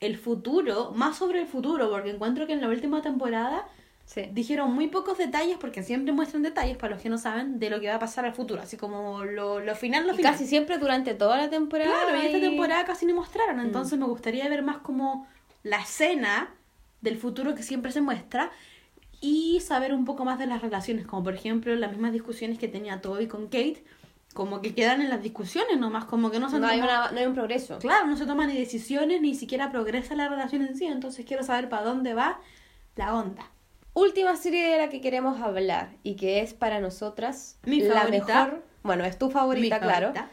el futuro, más sobre el futuro, porque encuentro que en la última temporada Sí. dijeron muy pocos detalles, porque siempre muestran detalles, para los que no saben, de lo que va a pasar al futuro, así como lo, lo final, lo Y final. casi siempre durante toda la temporada. Claro, y esta temporada casi no mostraron, Mm. entonces me gustaría ver más como la escena del futuro que siempre se muestra y saber un poco más de las relaciones, como por ejemplo las mismas discusiones que tenía Toby con Kate, como que quedan en las discusiones nomás, como que no se No hay, una- no hay un progreso. Claro, no se toman ni decisiones, ni siquiera progresa la relación en sí, entonces quiero saber para dónde va la onda. Última serie de la que queremos hablar y que es para nosotras Mi la favorita. mejor. Bueno, es tu favorita, Mi claro. favorita.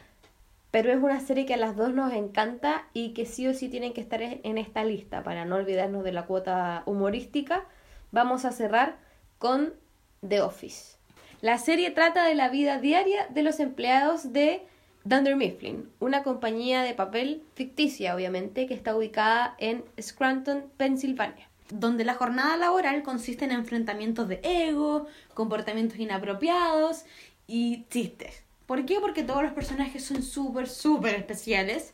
Pero es una serie que a las dos nos encanta y que sí o sí tienen que estar en esta lista para no olvidarnos de la cuota humorística. Vamos a cerrar con The Office. La serie trata de la vida diaria de los empleados de Dunder Mifflin, una compañía de papel ficticia, obviamente, que está ubicada en Scranton, Pensilvania. donde la jornada laboral consiste en enfrentamientos de ego, comportamientos inapropiados y chistes. ¿Por qué? Porque todos los personajes son súper, súper especiales.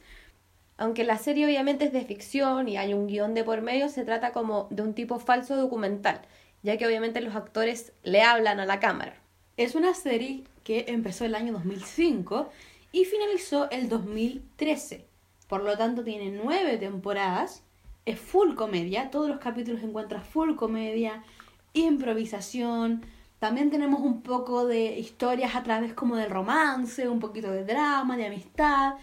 Aunque la serie obviamente es de ficción y hay un guion de por medio, se trata como de un tipo falso documental, ya que obviamente los actores le hablan a la cámara. Es una serie que empezó el año 2005 y finalizó el 2013. Por lo tanto, tiene nueve temporadas. Es full comedia. Todos los capítulos encuentras full comedia, improvisación. También tenemos un poco de historias a través como del romance, un poquito de drama, de amistad.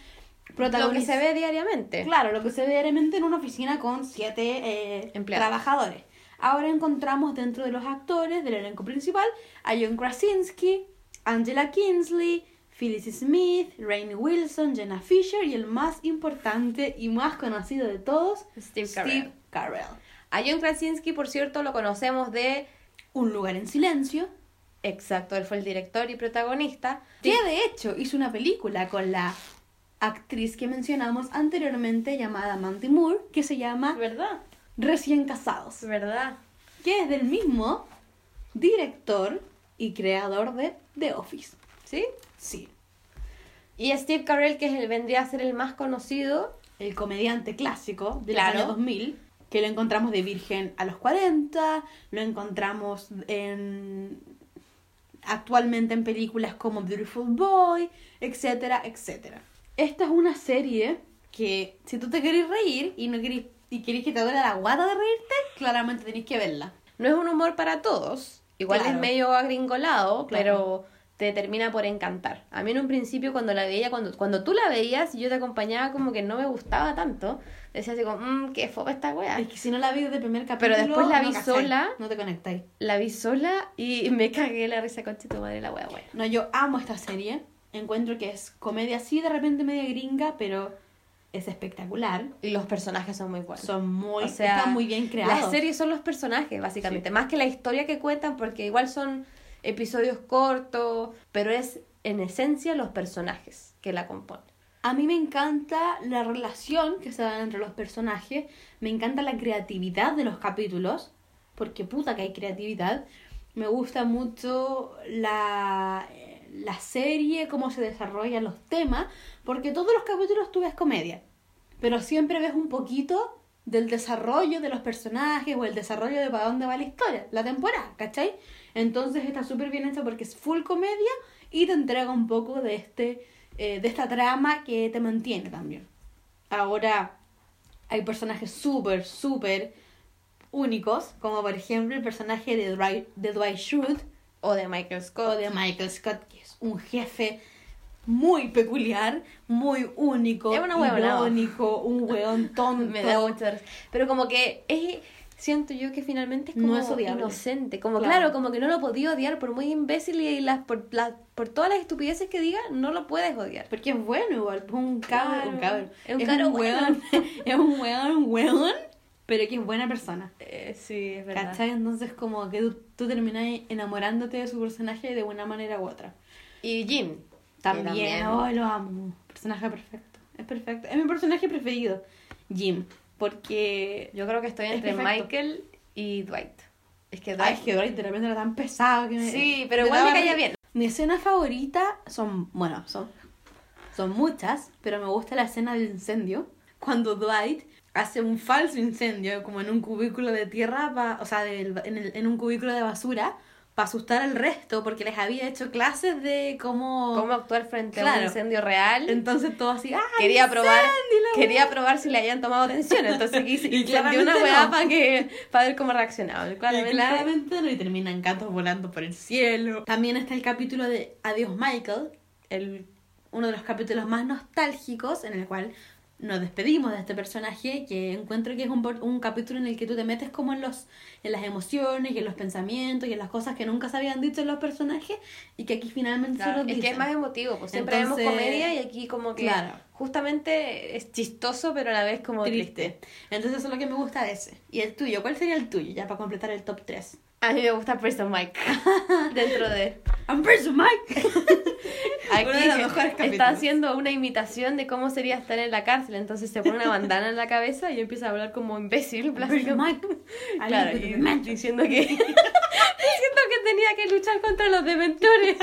Lo que se ve diariamente. Claro, lo que se ve diariamente en una oficina con siete eh, Empleados. trabajadores. Ahora encontramos dentro de los actores del elenco principal a John Krasinski, Angela Kingsley, Phyllis Smith, Rainn Wilson, Jenna Fisher y el más importante y más conocido de todos, Steve Carell. Carell. A John Krasinski, por cierto, lo conocemos de... Un lugar en silencio, Exacto, él fue el director y protagonista. que de hecho hizo una película con la actriz que mencionamos anteriormente llamada Mandy Moore, que se llama ¿Verdad? Recién Casados. ¿Verdad? que es del mismo director y creador de The Office. ¿Sí? Sí. Y Steve Carell, que es el, vendría a ser el más conocido. El comediante clásico del Claro. año 2000, que lo encontramos de virgen a los 40, lo encontramos en actualmente en películas como Beautiful Boy, etcétera, etcétera. Esta es una serie que si tú te querés reír y no querés y querés que te duele la guata de reírte, claramente tenés que verla. No es un humor para todos. Igual Claro. es medio agringolado, Claro. pero te termina por encantar. A mí en un principio cuando la veía, cuando, cuando tú la veías y yo te acompañaba como que no me gustaba tanto, decía así como, mmm, qué fome esta weá. Es que si no la vi desde el primer capítulo. Pero después la vi sola. No te conectáis. La vi sola y me cagué la risa con tu madre la weá, weá. No, yo amo esta serie. Encuentro que es comedia así, de repente media gringa, pero es espectacular. Y los personajes son muy buenos. Son muy, O sea, están muy bien creados. Las series son los personajes, básicamente. Más que la historia que cuentan, porque igual son episodios cortos, pero es en esencia los personajes que la componen. A mí me encanta la relación que se da entre los personajes. Me encanta la creatividad de los capítulos. Porque puta que hay creatividad. Me gusta mucho la, la serie, cómo se desarrollan los temas. Porque todos los capítulos tú ves comedia. Pero siempre ves un poquito del desarrollo de los personajes o el desarrollo de para dónde va la historia, la temporada, ¿cachai? Entonces está súper bien hecho porque es full comedia y te entrega un poco de este eh, de esta trama que te mantiene también. Ahora hay personajes súper, súper únicos, como por ejemplo el personaje de Dwight, de Dwight Schrute O de Michael o Scott. de Michael Scott, que un jefe muy peculiar, muy único, Es una irónico, un hueón tonto. Me da risa. Pero como que es, siento yo que finalmente es No como es odiable. inocente. Como Claro. claro. como que no lo podía odiar por muy imbécil y las, por, la- por todas las estupideces que diga, no lo puedes odiar. Porque es bueno igual, es un cabrón, Claro. un cabrón. Es un cabro bueno. hueón, es un hueón, un hueón, pero que es buena persona. Eh, sí, es verdad. ¿Cachai? Entonces como que tú, tú terminas enamorándote de su personaje de una manera u otra. Y Jim. También, también. oh, lo amo. Personaje perfecto. Es perfecto. Es mi personaje preferido, Jim. Porque... Yo creo que estoy Es entre. Michael y Dwight. Es que Ay, Dwight. es que Dwight de repente era tan pesado que me... Sí, pero igual me caía bien. Mi escena favorita son... Bueno, son... Son muchas, pero me gusta la escena del incendio. Cuando Dwight hace un falso incendio, como en un cubículo de tierra, o sea, del- en, el- en un cubículo de basura, para asustar al resto, porque les había hecho clases de cómo... Cómo actuar frente a Claro. un incendio real. Entonces todo así, ¡ah! quería probar quería probar si le habían tomado atención entonces quise Y incendió una weá no. para que para ver cómo reaccionaba Y claramente, claramente no, y terminan gatos volando por el cielo. También está el capítulo de Adiós Michael, el, uno de los capítulos más nostálgicos en el cual nos despedimos de este personaje que encuentro que es un, un capítulo en el que tú te metes como en los en las emociones y en los pensamientos y en las cosas que nunca se habían dicho en los personajes y que aquí finalmente Claro, se los es que es más emotivo pues siempre vemos comedia y aquí como que claro. justamente es chistoso pero a la vez como triste, triste. Entonces eso es lo que me gusta de ese. ¿Y el tuyo? ¿Cuál sería el tuyo? Ya para completar el top 3. A mí me gusta Prison Mike dentro de I'm Person Mike. aquí está haciendo una imitación de cómo sería estar en la cárcel entonces se pone una bandana en la cabeza y empieza a hablar como imbécil básicamente. Mike. Claro, y diciendo que diciendo que tenía que luchar contra los dementores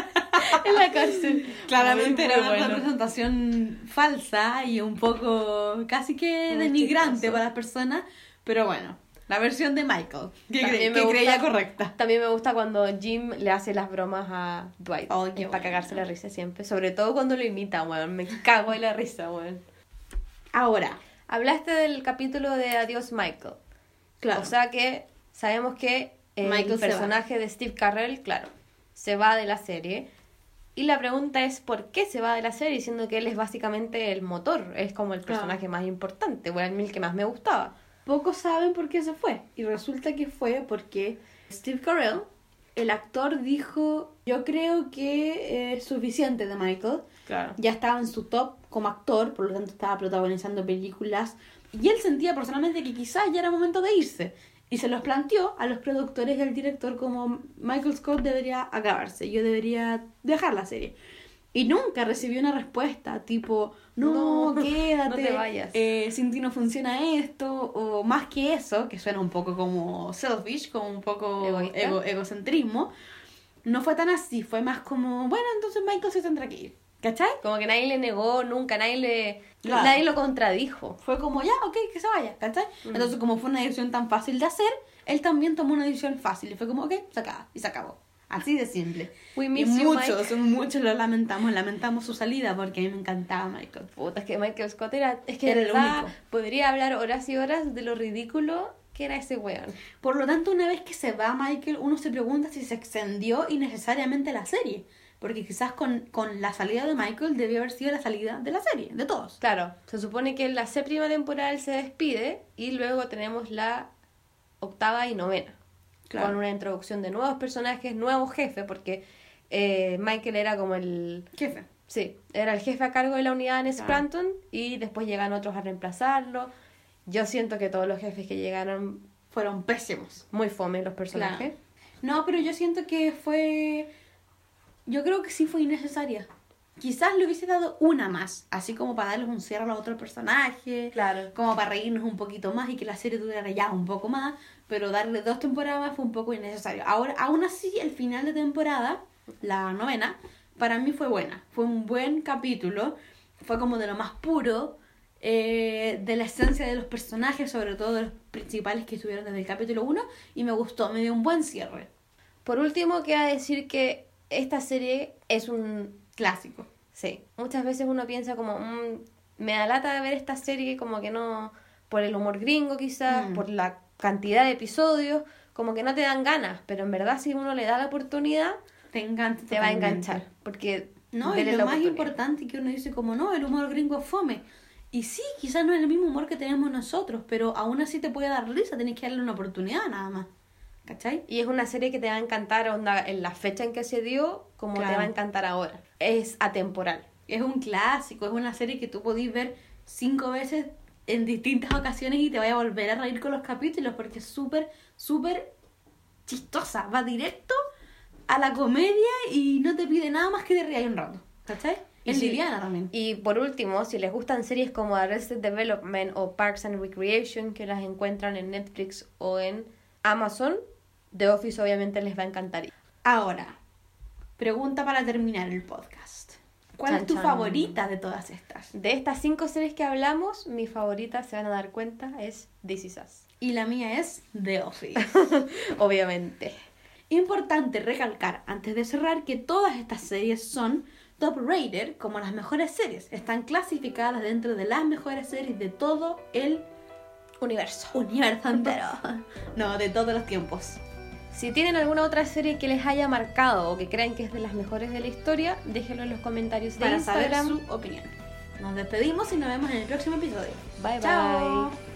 en la cárcel. Claramente era una bueno. representación falsa y un poco casi que denigrante para las personas, pero bueno, la versión de Michael, que, cre- creía correcta. También me gusta cuando Jim le hace las bromas a Dwight. Oh, es para bueno. cagarse la risa siempre. Sobre todo cuando lo imita, weón. Me cago en la risa, weón. Ahora, Hablaste del capítulo de Adiós Michael. claro, O sea que sabemos que el Michael personaje de Steve Carell, claro, se va de la serie. Y la pregunta es por qué se va de la serie, siendo que él es básicamente el motor, es como el Claro. personaje más importante, o el el que más me gustaba. Pocos saben por qué se fue. Y resulta que fue porque Steve Carell, el actor, dijo, yo creo que es suficiente de Michael. Claro. ya estaba en su top como actor, por lo tanto estaba protagonizando películas. Y él sentía personalmente que quizás ya era momento de irse. Y se los planteó a los productores y al director como Michael Scott debería acabarse, yo debería dejar la serie. Y nunca recibió una respuesta tipo, no, No, quédate, no te vayas. eh, sin ti no funciona esto, o más que eso, que suena un poco como selfish, como un poco ego- egocentrismo. No fue tan así, fue más como, bueno, entonces Michael se tendrá que ir. ¿Cachai? Como que nadie le negó nunca, nadie le Claro. nadie lo contradijo. Fue como, ya, ok, que se vaya, ¿cachai? Mm. Entonces, como fue una decisión tan fácil de hacer, él también tomó una decisión fácil y fue como, ok, se acaba, y se acabó. Así de simple. We Y miss you, muchos, Mike. muchos lo lamentamos, lamentamos su salida porque a mí me encantaba Michael. Puta, es que Michael Scott era, es que Era el único. podría hablar horas y horas de lo ridículo que era ese weón. Por lo tanto, una vez que se va Michael, uno se pregunta si se extendió innecesariamente la serie. porque quizás con, con la salida de Michael debió haber sido la salida de la serie, de todos. Claro, se supone que en la séptima temporada él se despide y luego tenemos la octava y novena. Claro. Con una introducción de nuevos personajes, nuevos jefes, porque eh, Michael era como el... Jefe. Sí, era el jefe a cargo de la unidad en Claro. Scranton y después llegan otros a reemplazarlo. Yo siento que todos los jefes que llegaron Fueron pésimos. muy fome los personajes. No, pero yo siento que fue. Yo creo que sí fue innecesaria. Quizás le hubiese dado una más, así como para darles un cierre a otro personaje, Claro. como para reírnos un poquito más y que la serie durara ya un poco más, pero darle dos temporadas más fue un poco innecesario. Ahora, aún así, el final de temporada, la novena, para mí fue buena. Fue un buen capítulo, fue como de lo más puro, eh, de la esencia de los personajes, sobre todo de los principales que estuvieron desde el capítulo 1, y me gustó, me dio un buen cierre. Por último, queda decir que esta serie es un Clásico. Sí, muchas veces uno piensa como, "Mm, me da lata de ver esta serie como que no, por el humor gringo quizás, Mm. por la cantidad de episodios, como que no te dan ganas, pero en verdad si uno le da la oportunidad, Te te va a enganchar, porque No, y lo más importante que uno dice como, no, el humor gringo es fome. Y sí, quizás no es el mismo humor que tenemos nosotros, pero aún así te puede dar risa, tenés que darle una oportunidad nada más. ¿Cachai? Y es una serie que te va a encantar onda, en la fecha en que se dio, como te va a encantar ahora. Es atemporal. Es un clásico, es una serie que tú podís ver cinco veces en distintas ocasiones y te vaya a volver a reír con los capítulos porque es súper, súper chistosa. Va directo a la comedia y no te pide nada más que te rías un rato. ¿Cachai? Y Es si- liviana también. Y por último, si les gustan series como Arrested Development o Parks and Recreation, que las encuentran en Netflix o en Amazon, The Office obviamente les va a encantar. Ahora, pregunta para terminar el podcast. ¿Cuál Chan, es tu chan. favorita de todas estas? De estas cinco series que hablamos, mi favorita, se van a dar cuenta, es This Is Us. Y la mía es The Office. Obviamente. Importante recalcar antes de cerrar que todas estas series son top rated como las mejores series. Están clasificadas dentro de las mejores series de todo el Universo. universo entero. No, de todos los tiempos. Si tienen alguna otra serie que les haya marcado o que crean que es de las mejores de la historia, déjenlo en los comentarios de Para saber su opinión. Nos despedimos y nos vemos en el próximo episodio. Bye Chao. bye.